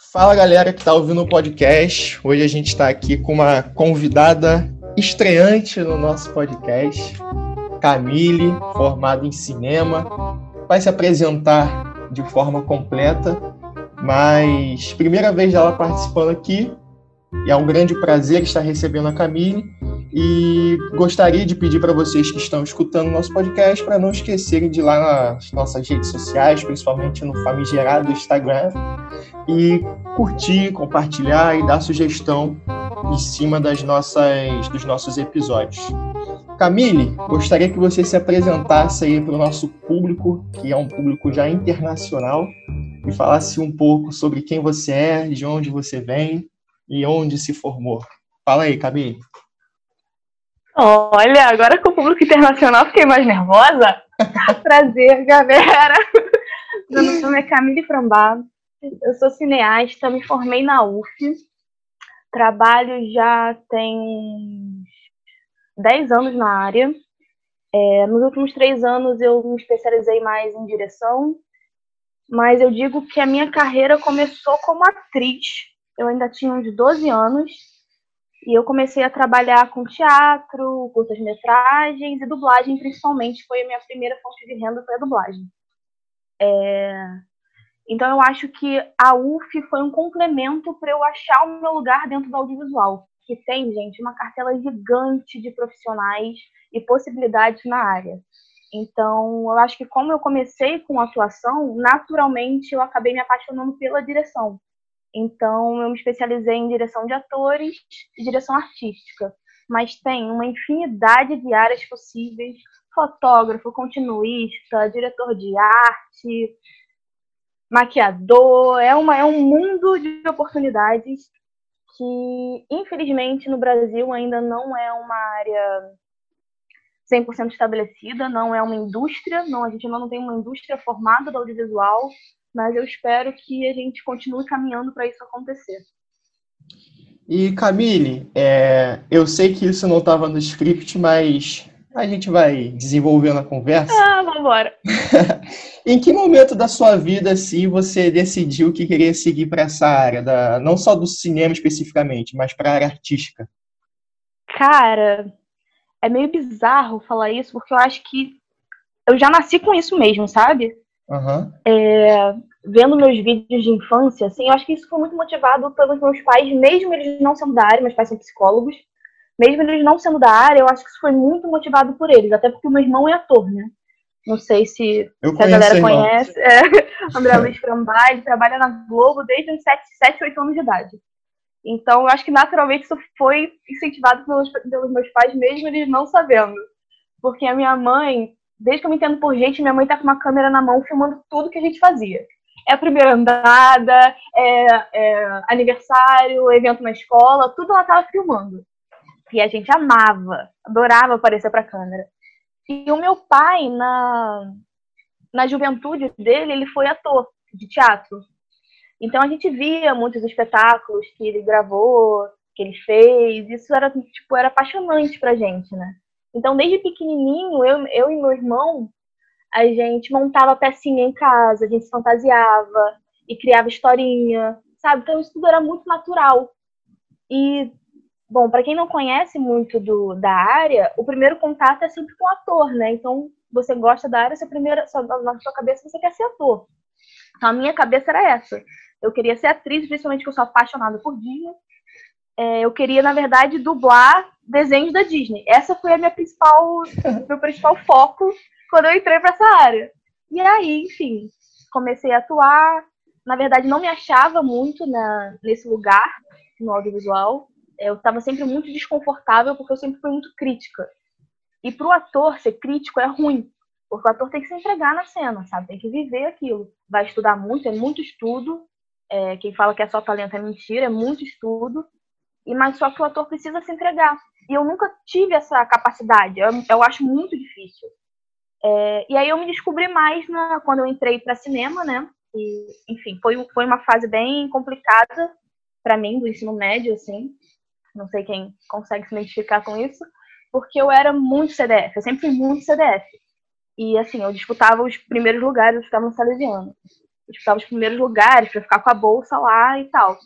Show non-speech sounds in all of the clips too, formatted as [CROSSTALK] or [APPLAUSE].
Fala galera que está ouvindo o podcast. Hoje a gente está aqui com uma convidada estreante no nosso podcast, Camille, formada em cinema. Vai se apresentar de forma completa, mas primeira vez dela participando aqui e é um grande prazer estar recebendo a Camille. E gostaria de pedir para vocês que estão escutando nosso podcast para não esquecerem de ir lá nas nossas redes sociais, principalmente no famigerado Instagram, e curtir, compartilhar e dar sugestão em cima das nossas, dos nossos episódios. Camille, gostaria que você se apresentasse aí para o nosso público, que é um público já internacional, e falasse um pouco sobre quem você é, de onde você vem e onde se formou. Fala aí, Camille. Olha, agora com o público internacional fiquei mais nervosa. [LAUGHS] Prazer, galera. [LAUGHS] Meu nome é Camille Frambá. Eu sou cineasta, me formei na UF. Trabalho já tem 10 anos na área. É, nos últimos três anos eu me especializei mais em direção, mas eu digo que a minha carreira começou como atriz. Eu ainda tinha uns 12 anos e eu comecei a trabalhar com teatro, curtas-metragens e dublagem, principalmente. Foi a minha primeira fonte de renda, foi a dublagem. É... Então, eu acho que a UF foi um complemento para eu achar o meu lugar dentro do audiovisual, que tem, gente, uma cartela gigante de profissionais e possibilidades na área. Então, eu acho que como eu comecei com atuação, naturalmente eu acabei me apaixonando pela direção. Então, eu me especializei em direção de atores e direção artística. Mas tem uma infinidade de áreas possíveis: fotógrafo, continuista, diretor de arte, maquiador. É, uma, é um mundo de oportunidades que, infelizmente, no Brasil ainda não é uma área 100% estabelecida, não é uma indústria, não, a gente ainda não tem uma indústria formada do audiovisual mas eu espero que a gente continue caminhando para isso acontecer. E Camille, é, eu sei que isso não estava no script, mas a gente vai desenvolvendo a conversa. Ah, vamos embora. [LAUGHS] em que momento da sua vida assim você decidiu que queria seguir para essa área, da, não só do cinema especificamente, mas para a área artística? Cara, é meio bizarro falar isso, porque eu acho que eu já nasci com isso mesmo, sabe? Uhum. É, vendo meus vídeos de infância, assim, eu acho que isso foi muito motivado pelos meus pais, mesmo eles não sendo da área, meus pais são psicólogos, mesmo eles não sendo da área, eu acho que isso foi muito motivado por eles, até porque o meu irmão é ator, né? Não sei se, se a galera conhece. É, [LAUGHS] André Luiz Frambá, ele trabalha na Globo desde os 7, 7, 8 anos de idade. Então, eu acho que naturalmente isso foi incentivado pelos, pelos meus pais, mesmo eles não sabendo. Porque a minha mãe, desde que eu me entendo por gente, minha mãe tá com uma câmera na mão filmando tudo que a gente fazia. É a primeira andada, é, é aniversário, evento na escola, tudo ela tava filmando. E a gente amava, adorava aparecer pra câmera. E o meu pai, na, na juventude dele, ele foi ator de teatro. Então a gente via muitos espetáculos que ele gravou, que ele fez. Isso era tipo era apaixonante pra gente, né? Então, desde pequenininho, eu, eu e meu irmão, a gente montava pecinha em casa, a gente se fantasiava e criava historinha, sabe? Então, isso tudo era muito natural. E, bom, para quem não conhece muito do, da área, o primeiro contato é sempre com o ator, né? Então, você gosta da área, você primeiro, na sua cabeça você quer ser ator. Então, a minha cabeça era essa. Eu queria ser atriz, principalmente porque eu sou apaixonada por Disney é, eu queria, na verdade, dublar desenhos da Disney. Essa foi a minha principal, [LAUGHS] meu principal foco quando eu entrei para essa área. E aí, enfim, comecei a atuar. Na verdade, não me achava muito na, nesse lugar, no audiovisual. Eu estava sempre muito desconfortável porque eu sempre fui muito crítica. E para o ator ser crítico é ruim, porque o ator tem que se entregar na cena, sabe? Tem que viver aquilo. Vai estudar muito, é muito estudo. É, quem fala que é só talento é mentira, é muito estudo e mas só que o ator precisa se entregar. E eu nunca tive essa capacidade. Eu, eu acho muito difícil. É, e aí eu me descobri mais na, quando eu entrei para cinema, né? E, enfim, foi, foi uma fase bem complicada para mim do ensino médio, assim. Não sei quem consegue se identificar com isso, porque eu era muito CDF. Eu sempre fui muito CDF. E assim, eu disputava os primeiros lugares, eu estava no Salesiano. disputava os primeiros lugares para ficar com a bolsa lá e tal.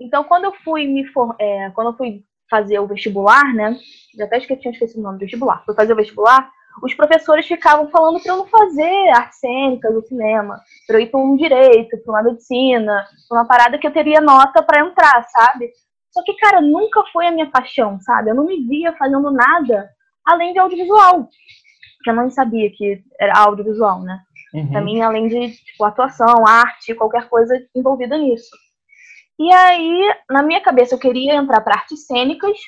Então, quando eu fui me for, é, quando eu fui fazer o vestibular, né? Já até esqueci, tinha esquecido o nome do vestibular. Fui fazer o vestibular, os professores ficavam falando para eu não fazer artes cênicas no cinema, para eu ir para um direito, para uma medicina, para uma parada que eu teria nota para entrar, sabe? Só que, cara, nunca foi a minha paixão, sabe? Eu não me via fazendo nada além de audiovisual. Porque eu não sabia que era audiovisual, né? Uhum. Pra mim, além de tipo, atuação, arte, qualquer coisa envolvida nisso. E aí, na minha cabeça, eu queria entrar para artes cênicas,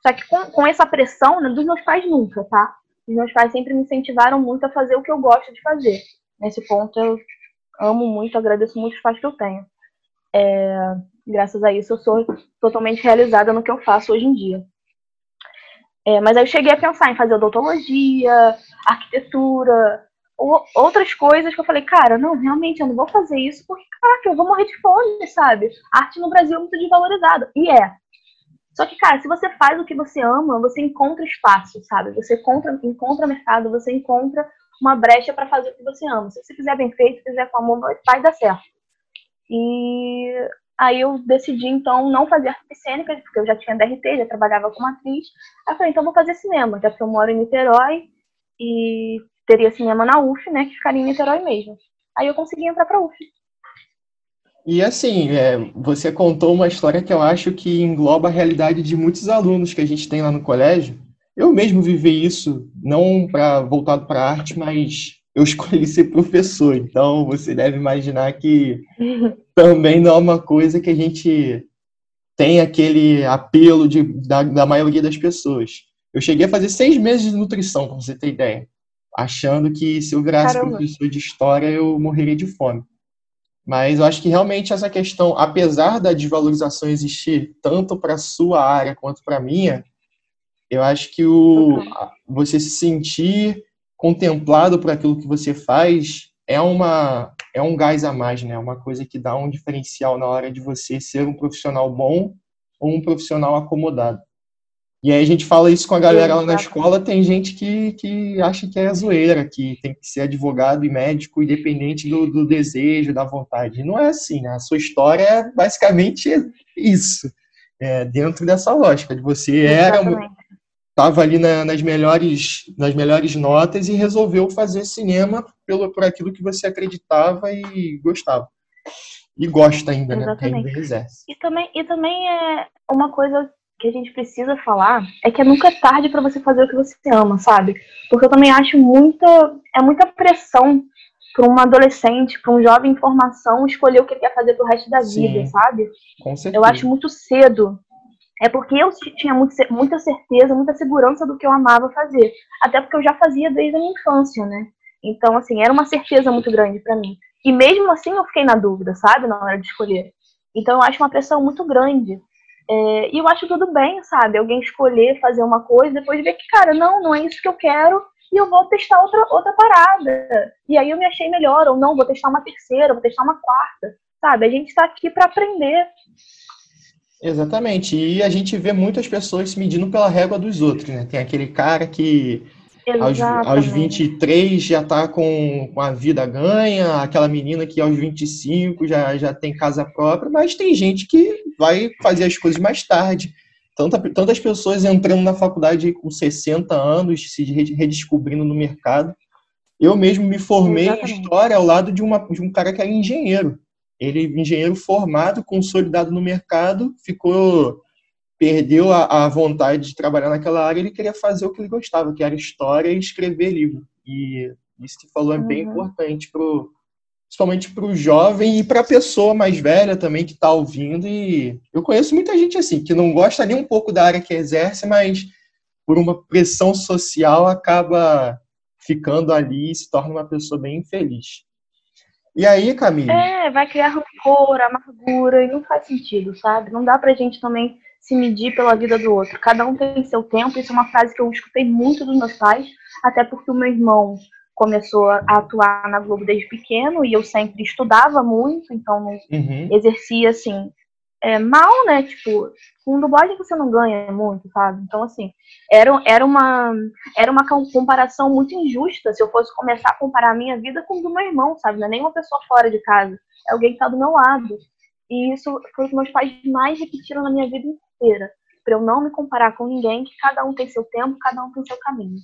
só que com, com essa pressão, né, dos meus pais nunca, tá? Os meus pais sempre me incentivaram muito a fazer o que eu gosto de fazer. Nesse ponto, eu amo muito, agradeço muito os pais que eu tenho. É, graças a isso, eu sou totalmente realizada no que eu faço hoje em dia. É, mas aí eu cheguei a pensar em fazer odontologia, arquitetura, outras coisas que eu falei, cara, não, realmente eu não vou fazer isso porque, caraca, eu vou morrer de fome, sabe? Arte no Brasil é muito desvalorizada. E é. Só que, cara, se você faz o que você ama, você encontra espaço, sabe? Você encontra, encontra mercado, você encontra uma brecha para fazer o que você ama. Se você fizer bem feito, fizer com amor, vai dar certo. E aí eu decidi, então, não fazer artes cênicas, porque eu já tinha DRT, já trabalhava como atriz. Aí eu falei, então vou fazer cinema, já que eu moro em Niterói e teria cinema na UF, né, que ficaria em Niterói mesmo. Aí eu consegui entrar para a UF. E assim, é, você contou uma história que eu acho que engloba a realidade de muitos alunos que a gente tem lá no colégio. Eu mesmo vivi isso, não para voltado para arte, mas eu [LAUGHS] escolhi ser professor. Então você deve imaginar que [LAUGHS] também não é uma coisa que a gente tem aquele apelo de, da, da maioria das pessoas. Eu cheguei a fazer seis meses de nutrição, para você ter ideia achando que se eu virasse Caramba. professor de história eu morreria de fome. Mas eu acho que realmente essa questão, apesar da desvalorização existir tanto para sua área quanto para a minha, eu acho que o você se sentir contemplado por aquilo que você faz é uma é um gás a mais, né? Uma coisa que dá um diferencial na hora de você ser um profissional bom ou um profissional acomodado. E aí a gente fala isso com a galera lá na escola, tem gente que, que acha que é zoeira, que tem que ser advogado e médico independente do, do desejo, da vontade. Não é assim, né? A sua história é basicamente isso, é, dentro dessa lógica, de você era estava ali na, nas melhores nas melhores notas e resolveu fazer cinema pelo por aquilo que você acreditava e gostava e gosta ainda Exatamente. né ainda exerce e também e também é uma coisa que a gente precisa falar é que é nunca tarde para você fazer o que você ama, sabe? Porque eu também acho muita é muita pressão para um adolescente, para um jovem em formação escolher o que ele quer fazer pro resto da Sim, vida, sabe? Com certeza. Eu acho muito cedo. É porque eu tinha muito, muita certeza, muita segurança do que eu amava fazer, até porque eu já fazia desde a minha infância, né? Então, assim, era uma certeza muito grande para mim. E mesmo assim eu fiquei na dúvida, sabe, na hora de escolher. Então eu acho uma pressão muito grande. É, e eu acho tudo bem, sabe? Alguém escolher fazer uma coisa, depois ver que, cara, não, não é isso que eu quero, e eu vou testar outra, outra parada. E aí eu me achei melhor, ou não, vou testar uma terceira, vou testar uma quarta, sabe? A gente está aqui para aprender. Exatamente. E a gente vê muitas pessoas se medindo pela régua dos outros, né? Tem aquele cara que aos, aos 23 já está com, com a vida ganha, aquela menina que aos 25 já, já tem casa própria, mas tem gente que vai fazer as coisas mais tarde. Tanta, tantas pessoas entrando na faculdade com 60 anos, se redescobrindo no mercado. Eu mesmo me formei Exatamente. em história ao lado de, uma, de um cara que era engenheiro. Ele, engenheiro formado, consolidado no mercado, ficou perdeu a, a, vontade de trabalhar naquela área, ele queria fazer o que ele gostava, que era história e escrever livro. E isso que falou é bem uhum. importante pro, principalmente para o jovem e para a pessoa mais velha também que está ouvindo. E eu conheço muita gente assim que não gosta nem um pouco da área que exerce, mas por uma pressão social acaba ficando ali e se torna uma pessoa bem infeliz. E aí, Camila? É, vai criar rancor, amargura, e não faz sentido, sabe? Não dá pra gente também se medir pela vida do outro. Cada um tem seu tempo. Isso é uma frase que eu escutei muito dos meus pais, até porque o meu irmão começou a atuar na Globo desde pequeno e eu sempre estudava muito, então uhum. exercia assim é, mal, né? Tipo, com dublagem você não ganha muito, sabe? Então, assim, era, era, uma, era uma comparação muito injusta se eu fosse começar a comparar a minha vida com o do meu irmão, sabe? Não é nem uma pessoa fora de casa, é alguém que tá do meu lado. E isso foi o que meus pais mais repetiram na minha vida inteira. Pra eu não me comparar com ninguém, que cada um tem seu tempo, cada um tem seu caminho.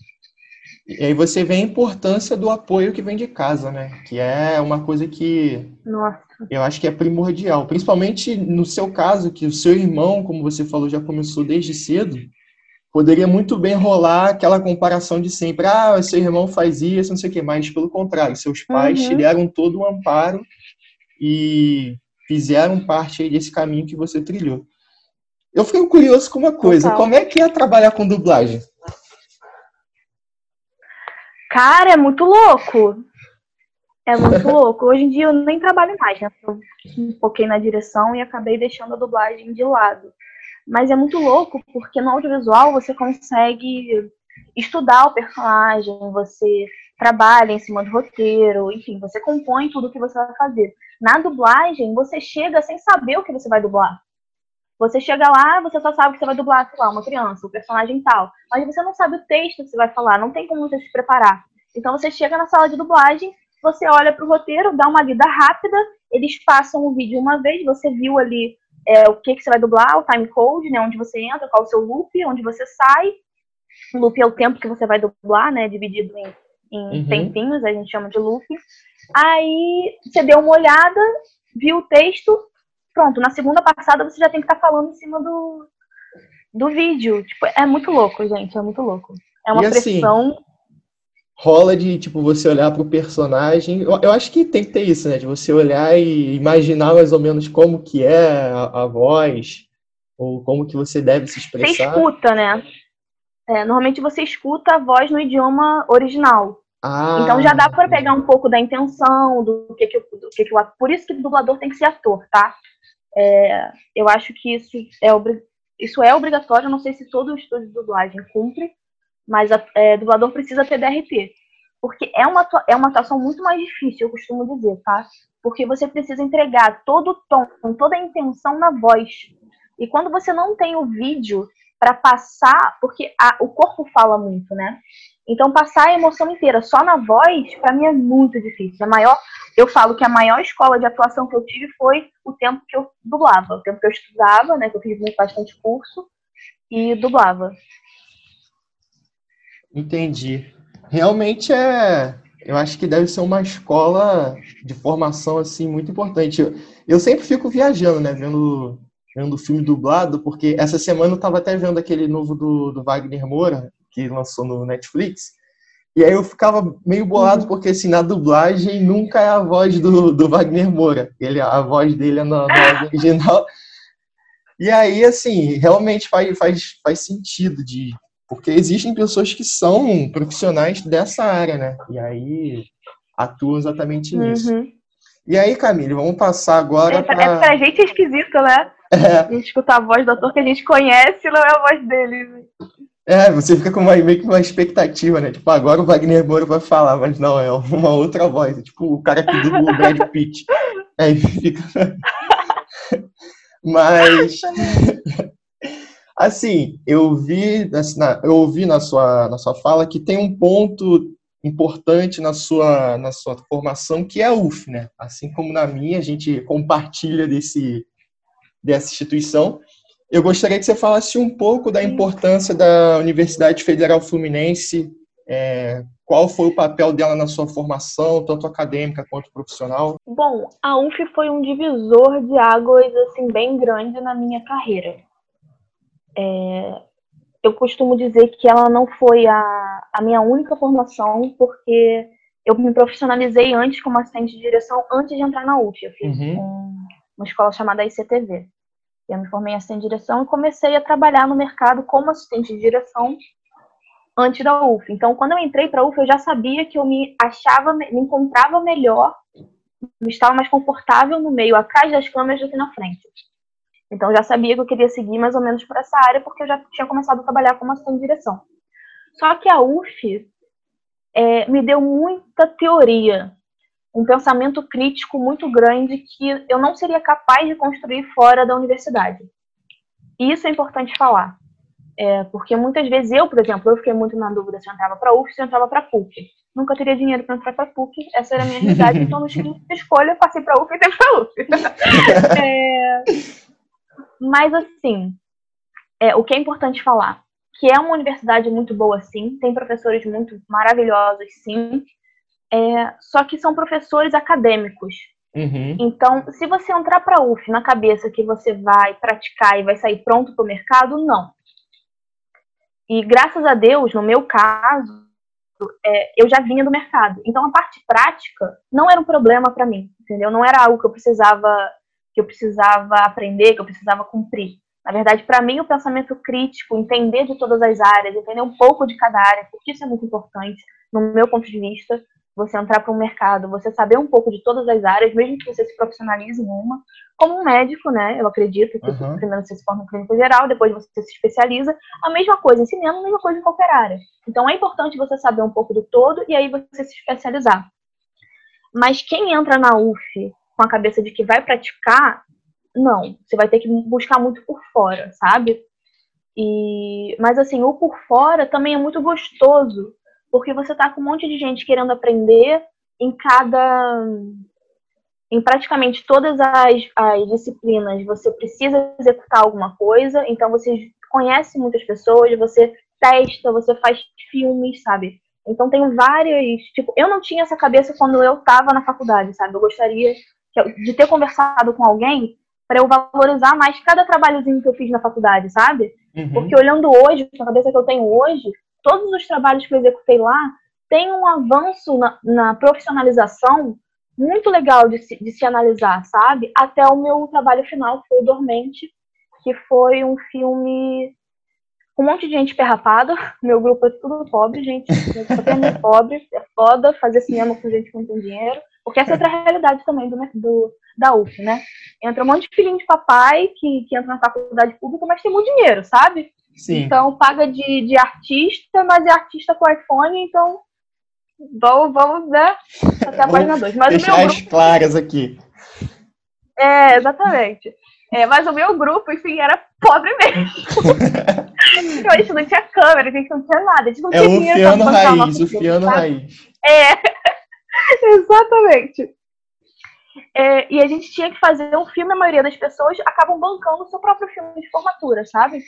E aí você vê a importância do apoio que vem de casa, né? Que é uma coisa que Nossa. eu acho que é primordial. Principalmente no seu caso, que o seu irmão, como você falou, já começou desde cedo. Poderia muito bem rolar aquela comparação de sempre. Ah, seu irmão faz isso, não sei o que mais. Pelo contrário, seus pais uhum. te deram todo o amparo e fizeram parte aí desse caminho que você trilhou. Eu fiquei curioso com uma coisa. Total. Como é que é trabalhar com dublagem? Cara, é muito louco. É muito louco. Hoje em dia eu nem trabalho mais, né? Eu foquei na direção e acabei deixando a dublagem de lado. Mas é muito louco porque no audiovisual você consegue estudar o personagem, você trabalha em cima do roteiro, enfim, você compõe tudo o que você vai fazer. Na dublagem, você chega sem saber o que você vai dublar. Você chega lá, você só sabe que você vai dublar, sei lá, uma criança, o um personagem tal. Mas você não sabe o texto que você vai falar, não tem como você se preparar. Então você chega na sala de dublagem, você olha para o roteiro, dá uma lida rápida, eles passam o vídeo uma vez, você viu ali é, o que, que você vai dublar, o time code, né, onde você entra, qual o seu loop, onde você sai. O loop é o tempo que você vai dublar, né, dividido em, em uhum. tempinhos, a gente chama de loop. Aí você deu uma olhada, viu o texto, pronto, na segunda passada você já tem que estar tá falando em cima do, do vídeo. Tipo, é muito louco, gente, é muito louco. É uma e assim, pressão. Assim, rola de, tipo, você olhar pro personagem. Eu, eu, acho que tem que ter isso, né? De você olhar e imaginar mais ou menos como que é a, a voz, ou como que você deve se expressar. Você escuta, né? É, normalmente você escuta a voz no idioma original. Ah. Então já dá para pegar um pouco da intenção, do que que, do que, que o Por isso que o dublador tem que ser ator, tá? É, eu acho que isso é, isso é obrigatório, não sei se todo o estúdio de dublagem cumpre, mas a, é, dublador precisa ter DRT. Porque é uma, é uma atuação muito mais difícil, eu costumo dizer, tá? Porque você precisa entregar todo o tom, toda a intenção na voz. E quando você não tem o vídeo para passar, porque a, o corpo fala muito, né? Então, passar a emoção inteira só na voz, para mim é muito difícil. A maior, eu falo que a maior escola de atuação que eu tive foi o tempo que eu dublava, o tempo que eu estudava, né, que eu fiz bastante curso e dublava. Entendi. Realmente é, eu acho que deve ser uma escola de formação assim muito importante. Eu, eu sempre fico viajando, né, vendo vendo filme dublado, porque essa semana eu estava até vendo aquele novo do, do Wagner Moura, que lançou no Netflix. E aí eu ficava meio bolado, uhum. porque assim, na dublagem nunca é a voz do, do Wagner Moura. Ele, a voz dele é na, na [LAUGHS] original. E aí, assim, realmente faz, faz, faz sentido de. Porque existem pessoas que são profissionais dessa área, né? E aí atuam exatamente nisso. Uhum. E aí, Camille, vamos passar agora. É, pra... é pra gente é esquisito, né? É. A gente escuta a voz do ator que a gente conhece não é a voz dele. É, você fica com uma, meio que uma expectativa, né? Tipo, agora o Wagner Moura vai falar, mas não, é uma outra voz. É tipo o cara que dubla o Brad Pitt. [LAUGHS] Aí fica. [LAUGHS] mas. [LAUGHS] Assim, eu vi, eu ouvi na sua, na sua fala que tem um ponto importante na sua, na sua formação, que é a UF, né? Assim como na minha, a gente compartilha desse, dessa instituição. Eu gostaria que você falasse um pouco da importância da Universidade Federal Fluminense, é, qual foi o papel dela na sua formação, tanto acadêmica quanto profissional? Bom, a UF foi um divisor de águas assim bem grande na minha carreira. É, eu costumo dizer que ela não foi a, a minha única formação, porque eu me profissionalizei antes como assistente de direção, antes de entrar na UF. Eu fiz uhum. um, uma escola chamada ICTV. Eu me formei em assistente de direção e comecei a trabalhar no mercado como assistente de direção antes da UF. Então, quando eu entrei para a UF, eu já sabia que eu me achava, me encontrava melhor, me estava mais confortável no meio atrás das câmeras do que na frente. Então, eu já sabia que eu queria seguir mais ou menos por essa área, porque eu já tinha começado a trabalhar como assistente de direção. Só que a UF é, me deu muita teoria um pensamento crítico muito grande que eu não seria capaz de construir fora da universidade. E isso é importante falar. É, porque muitas vezes eu, por exemplo, eu fiquei muito na dúvida se eu entrava para UF, se eu entrava para PUC. Nunca teria dinheiro para entrar para PUC, essa era a minha realidade, então no escolha [LAUGHS] escolha eu passei para UF e entrei para UF. [LAUGHS] é, mas assim, é, o que é importante falar, que é uma universidade muito boa, sim, tem professores muito maravilhosos, sim, é, só que são professores acadêmicos. Uhum. Então, se você entrar para a UF na cabeça que você vai praticar e vai sair pronto para o mercado, não. E graças a Deus, no meu caso, é, eu já vinha do mercado. Então, a parte prática não era um problema para mim, entendeu? Não era algo que eu precisava que eu precisava aprender, que eu precisava cumprir. Na verdade, para mim, o pensamento crítico, entender de todas as áreas, entender um pouco de cada área, porque isso é muito importante, no meu ponto de vista, você entrar para um mercado, você saber um pouco de todas as áreas, mesmo que você se profissionalize em uma, como um médico, né? Eu acredito que uhum. primeiro você se forma em clínico geral, depois você se especializa. A mesma coisa em cinema, a mesma coisa em qualquer área. Então é importante você saber um pouco do todo e aí você se especializar. Mas quem entra na UF com a cabeça de que vai praticar, não. Você vai ter que buscar muito por fora, sabe? E, mas assim, o por fora também é muito gostoso, porque você tá com um monte de gente querendo aprender em cada. Em praticamente todas as, as disciplinas, você precisa executar alguma coisa, então você conhece muitas pessoas, você testa, você faz filmes, sabe? Então tem várias. Tipo, eu não tinha essa cabeça quando eu estava na faculdade, sabe? Eu gostaria de ter conversado com alguém para eu valorizar mais cada trabalhozinho que eu fiz na faculdade, sabe? Uhum. Porque olhando hoje, com a cabeça que eu tenho hoje, todos os trabalhos que eu executei lá têm um avanço na, na profissionalização muito legal de se, de se analisar, sabe? Até o meu trabalho final, que foi o Dormente, que foi um filme com um monte de gente perrapada. [LAUGHS] Meu grupo é tudo pobre, gente. Só tem muito pobre. É foda fazer cinema com gente que não tem dinheiro. Porque essa é outra realidade também do, do, da UF, né? Entra um monte de filhinho de papai que, que entra na faculdade pública, mas tem muito dinheiro, sabe? Sim. Então paga de, de artista, mas é artista com iPhone, então vamos, vamos né? Até a página 2. Mas deixar grupo... as claras aqui. É, exatamente. É, mas o meu grupo, enfim, era pobre mesmo. [LAUGHS] Então, a gente não tinha câmera, a gente não tinha nada. A gente não é tinha o fiano raiz, o fiano raiz. É. [LAUGHS] Exatamente. É, e a gente tinha que fazer um filme, a maioria das pessoas acabam bancando o seu próprio filme de formatura, sabe?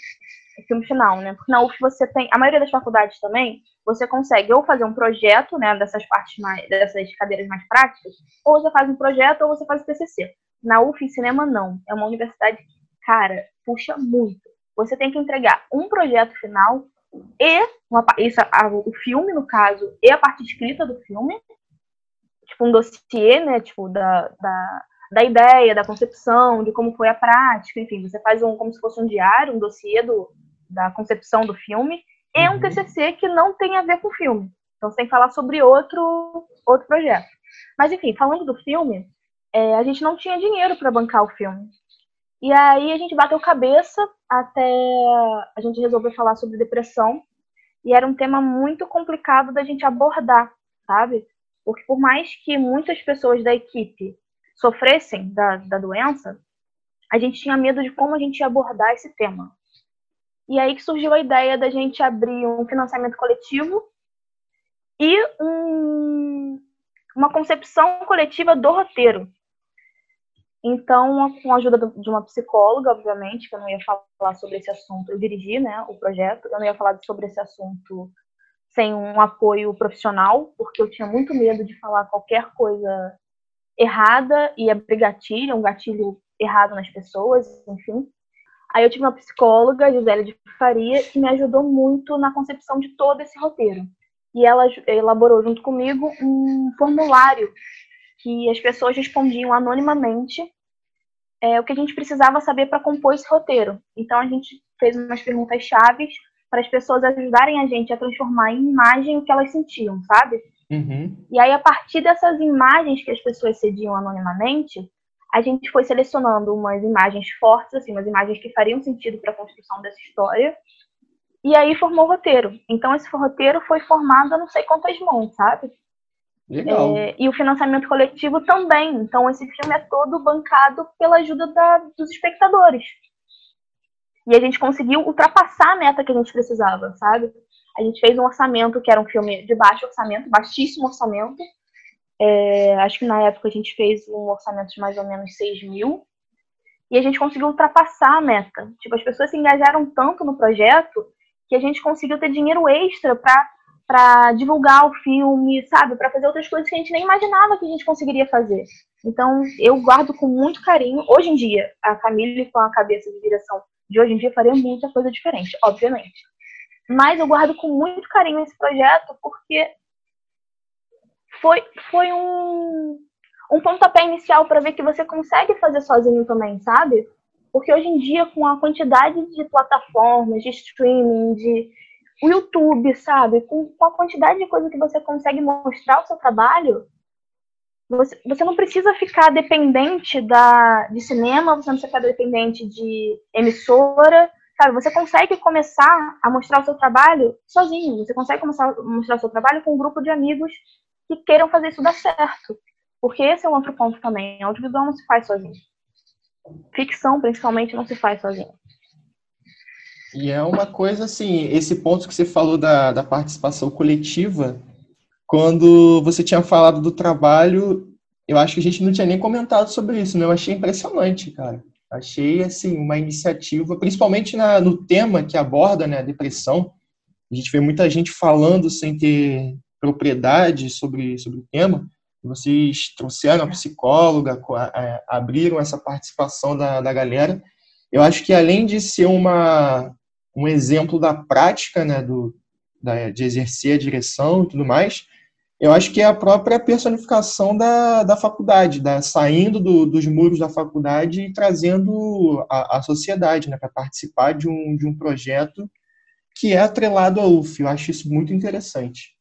Filme final, né? Porque na UF você tem, a maioria das faculdades também, você consegue ou fazer um projeto, né, dessas partes mais, dessas cadeiras mais práticas, ou você faz um projeto ou você faz o TCC. Na UF em cinema não, é uma universidade que, cara, puxa muito. Você tem que entregar um projeto final e uma, isso, a, o filme no caso e a parte escrita do filme tipo, um dossiê, né, tipo, da, da, da ideia, da concepção, de como foi a prática, enfim, você faz um, como se fosse um diário, um dossiê do, da concepção do filme, e um uhum. TCC que não tem a ver com o filme. Então, que falar sobre outro, outro projeto. Mas, enfim, falando do filme, é, a gente não tinha dinheiro para bancar o filme. E aí a gente bateu cabeça até a gente resolver falar sobre depressão. E era um tema muito complicado da gente abordar, sabe? Porque por mais que muitas pessoas da equipe sofressem da, da doença, a gente tinha medo de como a gente ia abordar esse tema. E aí que surgiu a ideia da gente abrir um financiamento coletivo e um, uma concepção coletiva do roteiro. Então, com a ajuda de uma psicóloga, obviamente, que eu não ia falar sobre esse assunto, eu dirigi né, o projeto, eu não ia falar sobre esse assunto sem um apoio profissional, porque eu tinha muito medo de falar qualquer coisa errada e abrir gatilho, um gatilho errado nas pessoas, enfim. Aí eu tive uma psicóloga, Gisele de Faria, que me ajudou muito na concepção de todo esse roteiro. E ela elaborou junto comigo um formulário que as pessoas respondiam anonimamente é, o que a gente precisava saber para compor esse roteiro. Então a gente fez umas perguntas chaves para as pessoas ajudarem a gente a transformar em imagem o que elas sentiam, sabe? Uhum. E aí, a partir dessas imagens que as pessoas cediam anonimamente, a gente foi selecionando umas imagens fortes, assim, umas imagens que fariam sentido para a construção dessa história, e aí formou o roteiro. Então, esse roteiro foi formado a não sei quantas mãos, sabe? Legal. É, e o financiamento coletivo também. Então, esse filme é todo bancado pela ajuda da, dos espectadores. E a gente conseguiu ultrapassar a meta que a gente precisava, sabe? A gente fez um orçamento que era um filme de baixo orçamento, baixíssimo orçamento. É, acho que na época a gente fez um orçamento de mais ou menos 6 mil. E a gente conseguiu ultrapassar a meta. Tipo, as pessoas se engajaram tanto no projeto que a gente conseguiu ter dinheiro extra para para divulgar o filme, sabe? Para fazer outras coisas que a gente nem imaginava que a gente conseguiria fazer. Então, eu guardo com muito carinho. Hoje em dia, a Camille, com a cabeça de direção de hoje em dia, faria muita coisa diferente, obviamente. Mas eu guardo com muito carinho esse projeto porque foi, foi um, um pontapé inicial para ver que você consegue fazer sozinho também, sabe? Porque hoje em dia, com a quantidade de plataformas, de streaming, de o YouTube, sabe? Com, com a quantidade de coisa que você consegue mostrar o seu trabalho, você, você não precisa ficar dependente da, de cinema, você não precisa ficar dependente de emissora, sabe? Você consegue começar a mostrar o seu trabalho sozinho, você consegue começar a mostrar o seu trabalho com um grupo de amigos que queiram fazer isso dar certo. Porque esse é um outro ponto também. Audiovisual não se faz sozinho. Ficção, principalmente, não se faz sozinho. E é uma coisa assim, esse ponto que você falou da, da participação coletiva, quando você tinha falado do trabalho, eu acho que a gente não tinha nem comentado sobre isso, né? Eu achei impressionante, cara. Achei, assim, uma iniciativa, principalmente na, no tema que aborda, né, a depressão. A gente vê muita gente falando sem ter propriedade sobre, sobre o tema. Vocês trouxeram a psicóloga, abriram essa participação da, da galera. Eu acho que além de ser uma, um exemplo da prática, né, do, da, de exercer a direção e tudo mais, eu acho que é a própria personificação da, da faculdade, da, saindo do, dos muros da faculdade e trazendo a, a sociedade né, para participar de um, de um projeto que é atrelado ao UF. Eu acho isso muito interessante.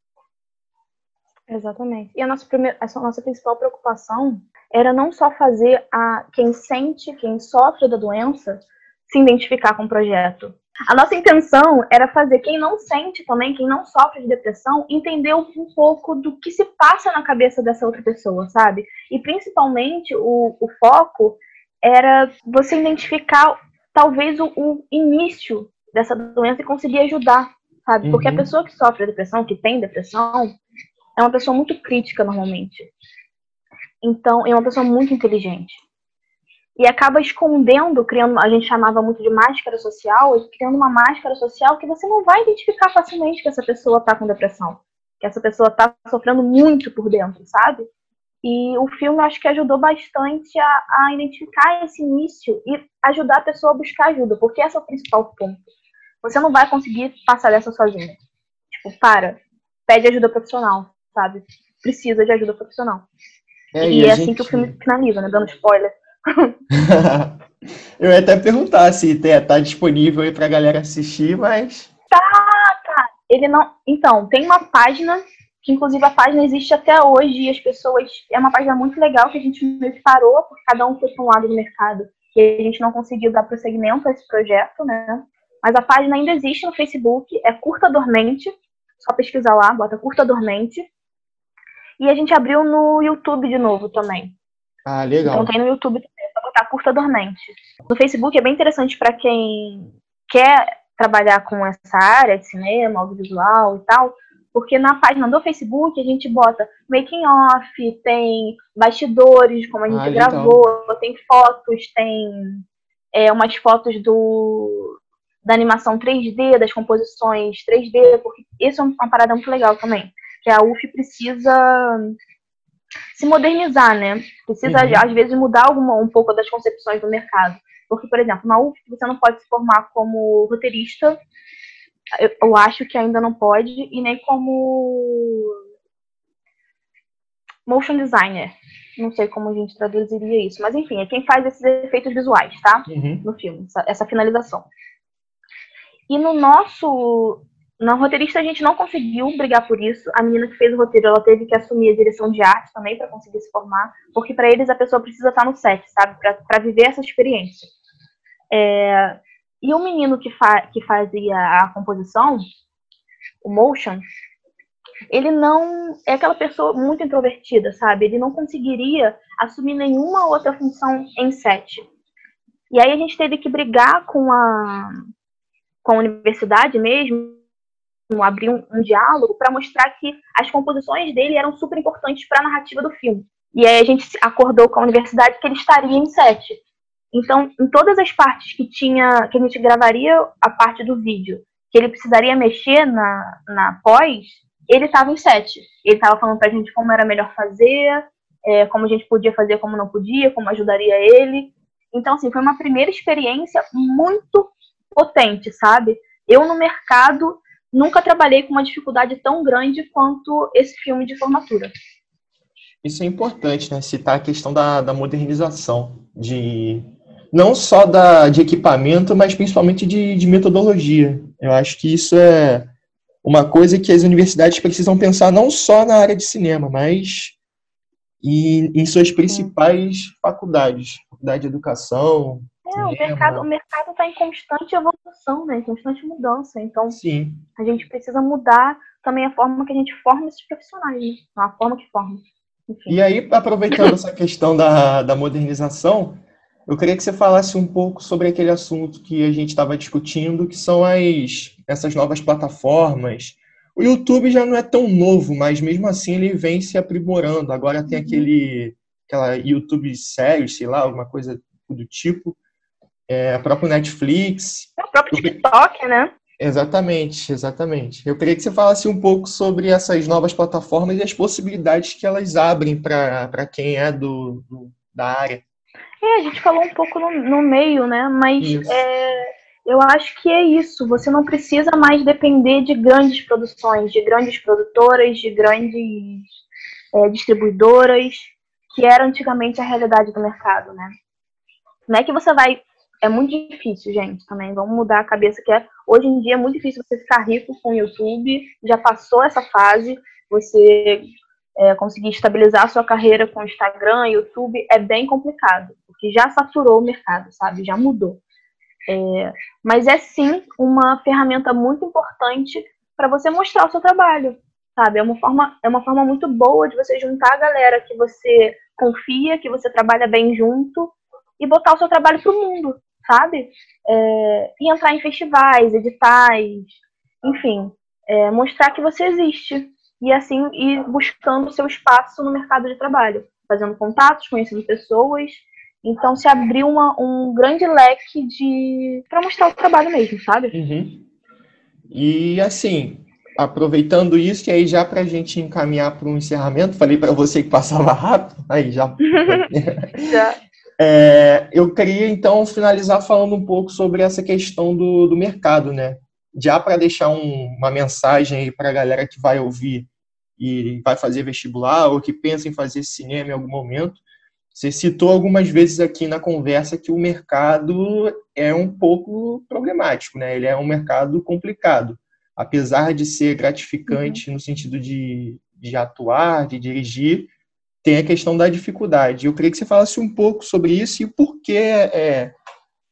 Exatamente. E a nossa, primeira, a nossa principal preocupação era não só fazer a quem sente, quem sofre da doença, se identificar com o projeto, a nossa intenção era fazer quem não sente também, quem não sofre de depressão, entender um pouco do que se passa na cabeça dessa outra pessoa, sabe? E principalmente o, o foco era você identificar talvez o, o, início dessa doença e conseguir ajudar, sabe? Uhum. Porque a pessoa que sofre de depressão, que tem depressão, é uma pessoa muito crítica normalmente. Então, é uma pessoa muito inteligente e acaba escondendo, criando, a gente chamava muito de máscara social, criando uma máscara social que você não vai identificar facilmente que essa pessoa está com depressão, que essa pessoa está sofrendo muito por dentro, sabe? E o filme acho que ajudou bastante a, a, identificar esse início e ajudar a pessoa a buscar ajuda, porque esse é o principal ponto. Você não vai conseguir passar dessa sozinha. Tipo, para, pede ajuda profissional, sabe? Precisa de ajuda profissional. É, e, e é assim gente... que o filme finaliza, né? Dando spoiler. [LAUGHS] Eu ia até perguntar se tá disponível aí pra galera assistir, mas. Tá, tá. Ele não. Então, tem uma página, que inclusive a página existe até hoje, e as pessoas. É uma página muito legal que a gente meio que parou, porque cada um foi para um lado do mercado. E a gente não conseguiu dar prosseguimento a esse projeto, né? Mas a página ainda existe no Facebook, é Curta Dormente. Só pesquisar lá, bota Curta Dormente. E a gente abriu no YouTube de novo também. Ah, legal. Então tem no YouTube também, é só botar curta dormente. No Facebook é bem interessante para quem quer trabalhar com essa área de cinema, audiovisual e tal, porque na página do Facebook a gente bota making off, tem bastidores, como a gente ah, gravou, tem fotos, tem é, umas fotos do da animação 3D, das composições 3D, porque isso é uma parada muito legal também, que a UF precisa se modernizar, né? Precisa, uhum. às vezes, mudar alguma, um pouco das concepções do mercado. Porque, por exemplo, na UF você não pode se formar como roteirista, eu, eu acho que ainda não pode, e nem como motion designer. Não sei como a gente traduziria isso, mas enfim, é quem faz esses efeitos visuais, tá? Uhum. No filme, essa, essa finalização. E no nosso na roteirista a gente não conseguiu brigar por isso. A menina que fez o roteiro, ela teve que assumir a direção de arte também para conseguir se formar, porque para eles a pessoa precisa estar no set, sabe, para viver essa experiência. É, e o menino que, fa que fazia a composição, o motion, ele não é aquela pessoa muito introvertida, sabe? Ele não conseguiria assumir nenhuma outra função em sete. E aí a gente teve que brigar com a, com a universidade mesmo, abrir um, um diálogo para mostrar que as composições dele eram super importantes para a narrativa do filme. E aí a gente acordou com a universidade que ele estaria em sete. Então, em todas as partes que tinha, que a gente gravaria a parte do vídeo, que ele precisaria mexer na, na pós, ele estava em sete. Ele estava falando para a gente como era melhor fazer, é, como a gente podia fazer, como não podia, como ajudaria ele. Então, assim, foi uma primeira experiência muito potente, sabe? Eu, no mercado, nunca trabalhei com uma dificuldade tão grande quanto esse filme de formatura. Isso é importante, né? Citar a questão da, da modernização, de não só da, de equipamento, mas principalmente de, de metodologia. Eu acho que isso é uma coisa que as universidades precisam pensar não só na área de cinema, mas em, em suas principais faculdades, faculdade de educação. É, o mercado, o mercado está em constante evolução, né? Em constante mudança. Então, Sim. a gente precisa mudar também a forma que a gente forma esses profissionais, né? a forma que forma. Enfim. E aí, aproveitando essa questão da, da modernização, eu queria que você falasse um pouco sobre aquele assunto que a gente estava discutindo, que são as essas novas plataformas. O YouTube já não é tão novo, mas mesmo assim ele vem se aprimorando. Agora tem uhum. aquele aquela YouTube série, sei lá, alguma coisa do tipo. É, a própria Netflix. É o próprio TikTok, né? Exatamente, exatamente. Eu queria que você falasse um pouco sobre essas novas plataformas e as possibilidades que elas abrem para quem é do, do, da área. É, a gente falou um pouco no, no meio, né? Mas é, eu acho que é isso. Você não precisa mais depender de grandes produções, de grandes produtoras, de grandes é, distribuidoras, que era antigamente a realidade do mercado, né? Não é que você vai. É muito difícil, gente, também. Vamos mudar a cabeça que é. Hoje em dia é muito difícil você ficar rico com o YouTube. Já passou essa fase. Você é, conseguir estabilizar a sua carreira com Instagram, YouTube, é bem complicado, porque já saturou o mercado, sabe? Já mudou. É, mas é sim uma ferramenta muito importante para você mostrar o seu trabalho, sabe? É uma, forma, é uma forma muito boa de você juntar a galera que você confia, que você trabalha bem junto e botar o seu trabalho para o mundo, sabe? É, e entrar em festivais, editais, enfim, é, mostrar que você existe, e assim ir buscando seu espaço no mercado de trabalho, fazendo contatos, conhecendo pessoas. Então se abriu uma, um grande leque de para mostrar o trabalho mesmo, sabe? Uhum. E assim, aproveitando isso, e aí já para a gente encaminhar para um encerramento, falei para você que passava rápido, aí já. [LAUGHS] [LAUGHS] já. É, eu queria então finalizar falando um pouco sobre essa questão do, do mercado, né? já para deixar um, uma mensagem para a galera que vai ouvir e vai fazer vestibular ou que pensa em fazer cinema em algum momento, você citou algumas vezes aqui na conversa que o mercado é um pouco problemático, né? Ele é um mercado complicado, apesar de ser gratificante uhum. no sentido de, de atuar, de dirigir, tem a questão da dificuldade. Eu queria que você falasse um pouco sobre isso e por que é,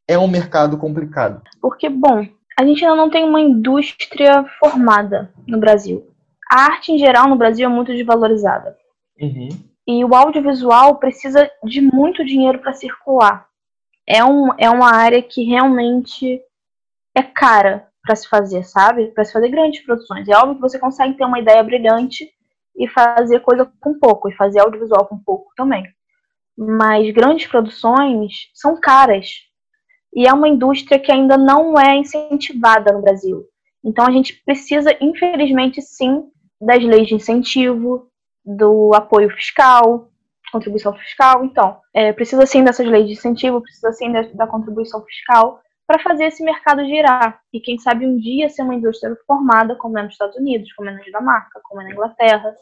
é um mercado complicado. Porque, bom, a gente ainda não tem uma indústria formada no Brasil. A arte em geral no Brasil é muito desvalorizada. Uhum. E o audiovisual precisa de muito dinheiro para circular. É, um, é uma área que realmente é cara para se fazer, sabe? Para se fazer grandes produções. É óbvio que você consegue ter uma ideia brilhante e fazer coisa com pouco, e fazer audiovisual com pouco também. Mas grandes produções são caras e é uma indústria que ainda não é incentivada no Brasil. Então a gente precisa, infelizmente, sim, das leis de incentivo, do apoio fiscal, contribuição fiscal. Então, é, precisa sim dessas leis de incentivo, precisa sim da, da contribuição fiscal para fazer esse mercado girar. E quem sabe um dia ser uma indústria formada, como é nos Estados Unidos, como é na Dinamarca, como é na Inglaterra,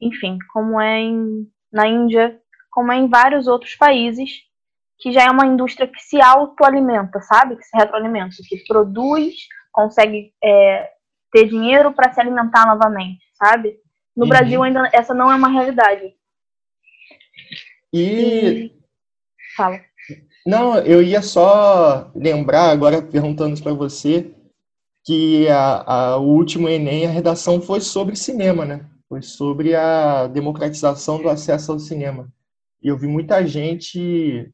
enfim, como é em, na Índia, como é em vários outros países que já é uma indústria que se autoalimenta, sabe? Que se retroalimenta, que produz, consegue é, ter dinheiro para se alimentar novamente, sabe? No uhum. Brasil ainda essa não é uma realidade. E... e... fala. Não, eu ia só lembrar agora perguntando para você que a, a, o último Enem, a redação foi sobre cinema, né? Foi sobre a democratização do acesso ao cinema. E eu vi muita gente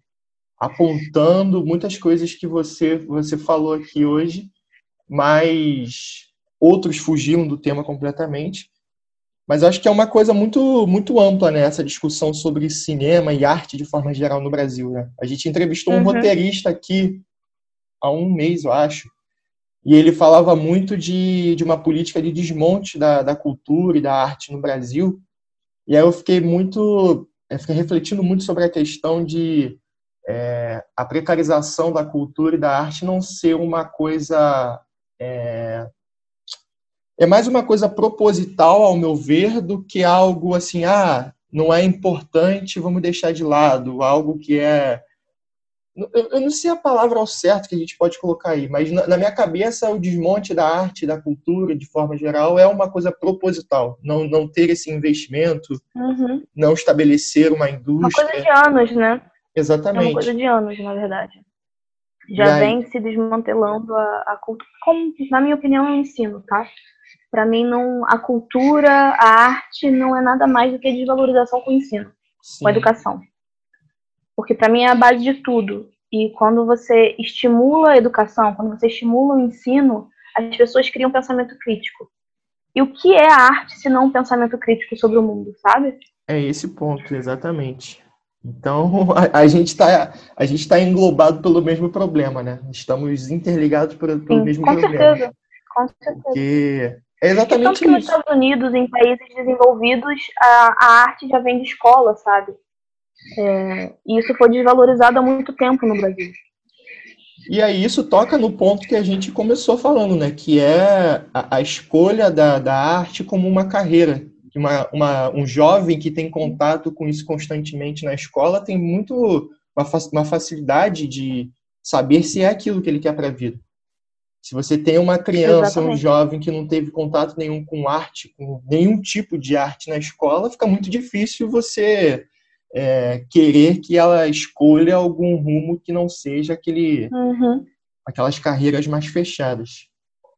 apontando muitas coisas que você, você falou aqui hoje, mas outros fugiram do tema completamente. Mas acho que é uma coisa muito, muito ampla, né? Essa discussão sobre cinema e arte de forma geral no Brasil, né? A gente entrevistou um uhum. roteirista aqui há um mês, eu acho, e ele falava muito de, de uma política de desmonte da, da cultura e da arte no Brasil. E aí eu fiquei muito, eu fiquei refletindo muito sobre a questão de é, a precarização da cultura e da arte não ser uma coisa é, é mais uma coisa proposital, ao meu ver, do que algo assim, ah, não é importante, vamos deixar de lado, algo que é. Eu, não sei a palavra ao certo que a gente pode colocar aí, mas na, minha cabeça o desmonte da arte, da cultura, de forma geral, é uma coisa proposital. Não, não ter esse investimento, uhum. não estabelecer uma indústria. Uma coisa de anos, né? Exatamente. É uma coisa de anos, na verdade. Já vem se desmantelando a, a cultura, como, na minha opinião, é o ensino, tá? Para mim, não, a cultura, a arte não é nada mais do que desvalorização com o ensino, Sim. com a educação. Porque para mim é a base de tudo. E quando você estimula a educação, quando você estimula o ensino, as pessoas criam um pensamento crítico. E o que é a arte se não um pensamento crítico sobre o mundo, sabe? É esse ponto, exatamente. Então, [LAUGHS] a, a gente está a gente tá englobado pelo mesmo problema, né? Estamos interligados por, pelo Sim, mesmo com problema. Certeza. Com certeza. Porque é exatamente Tanto que nos Estados Unidos, em países desenvolvidos, a, a arte já vem de escola, sabe? É, e isso foi desvalorizado há muito tempo no Brasil. E aí isso toca no ponto que a gente começou falando, né? Que é a, a escolha da, da arte como uma carreira. Uma, uma, um jovem que tem contato com isso constantemente na escola tem muito uma, uma facilidade de saber se é aquilo que ele quer para a vida. Se você tem uma criança, Exatamente. um jovem que não teve contato nenhum com arte, com nenhum tipo de arte na escola, fica muito difícil você é, querer que ela escolha algum rumo que não seja aquele, uhum. aquelas carreiras mais fechadas.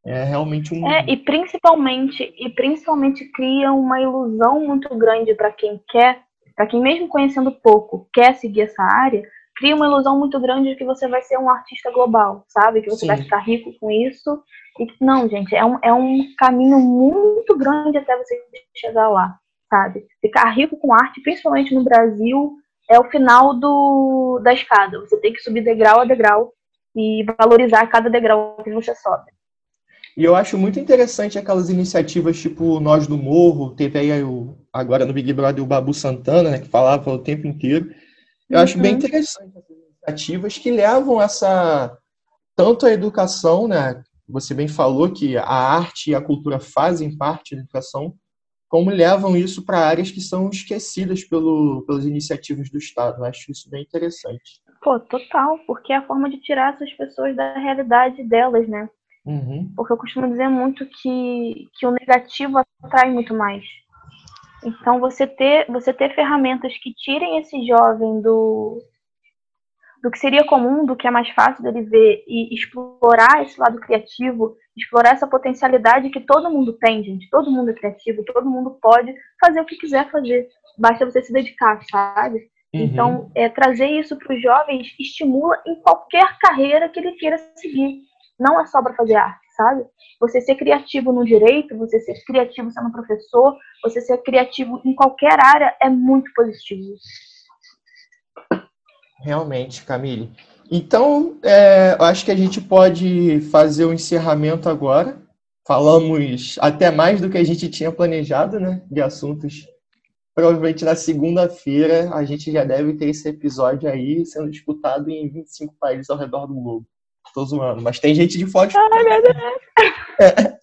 É realmente um. É, e principalmente, e principalmente cria uma ilusão muito grande para quem quer, para quem mesmo conhecendo pouco, quer seguir essa área, cria uma ilusão muito grande de que você vai ser um artista global, sabe? Que você Sim. vai ficar rico com isso. E não, gente, é um, é um caminho muito grande até você chegar lá, sabe? Ficar rico com arte, principalmente no Brasil, é o final do, da escada. Você tem que subir degrau a degrau e valorizar cada degrau que você sobe. E eu acho muito interessante aquelas iniciativas tipo Nós do Morro, teve aí o, agora no Big Brother o Babu Santana, né, que falava o tempo inteiro. Eu uhum. acho bem uhum. interessante essas iniciativas que levam essa tanto a educação, né? Você bem falou que a arte e a cultura fazem parte da educação, como levam isso para áreas que são esquecidas pelo, pelas iniciativas do Estado. Eu acho isso bem interessante. Pô, total, porque é a forma de tirar essas pessoas da realidade delas, né? Uhum. Porque eu costumo dizer muito que, que o negativo atrai muito mais. Então, você ter, você ter ferramentas que tirem esse jovem do, do que seria comum, do que é mais fácil dele ver e explorar esse lado criativo, explorar essa potencialidade que todo mundo tem, gente. Todo mundo é criativo, todo mundo pode fazer o que quiser fazer. Basta você se dedicar, sabe? Uhum. Então, é, trazer isso para os jovens estimula em qualquer carreira que ele queira seguir. Não é só para fazer arte sabe? Você ser criativo no direito, você ser criativo sendo professor, você ser criativo em qualquer área é muito positivo. Realmente, Camille. Então, é, acho que a gente pode fazer o encerramento agora. Falamos até mais do que a gente tinha planejado, né? De assuntos. Provavelmente na segunda-feira a gente já deve ter esse episódio aí sendo disputado em 25 países ao redor do globo. Tô zoando, mas tem gente de fora. Ai, meu Deus. É.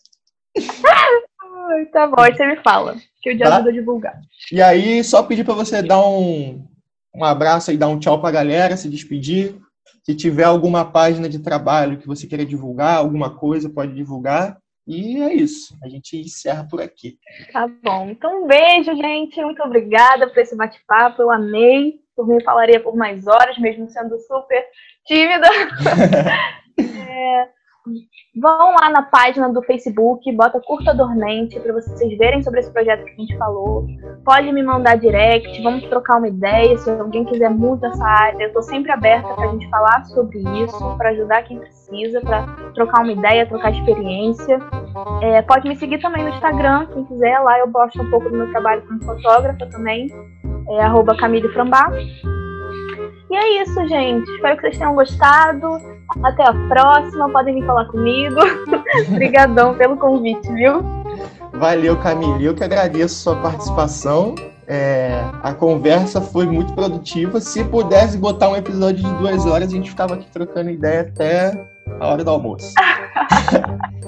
tá bom, aí você me fala, que eu já tá? ajudo a divulgar. E aí, só pedir para você dar um, um abraço e dar um tchau pra galera, se despedir. Se tiver alguma página de trabalho que você queira divulgar, alguma coisa, pode divulgar. E é isso. A gente encerra por aqui. Tá bom. Então, um beijo, gente. Muito obrigada por esse bate-papo. Eu amei. Por mim, falaria por mais horas, mesmo sendo super tímida. [LAUGHS] é, vão lá na página do Facebook, bota Curta Dormente para vocês verem sobre esse projeto que a gente falou. Pode me mandar direct, vamos trocar uma ideia. Se alguém quiser muito essa área, eu estou sempre aberta para a gente falar sobre isso, para ajudar quem precisa, para trocar uma ideia, trocar experiência. É, pode me seguir também no Instagram, quem quiser. Lá eu posto um pouco do meu trabalho como fotógrafa também. É arroba Camille Frambá. E é isso, gente. Espero que vocês tenham gostado. Até a próxima. Podem vir falar comigo. [LAUGHS] Obrigadão pelo convite, viu? Valeu, Camille. Eu que agradeço sua participação. É, a conversa foi muito produtiva. Se pudesse botar um episódio de duas horas, a gente ficava aqui trocando ideia até a hora do almoço. [LAUGHS]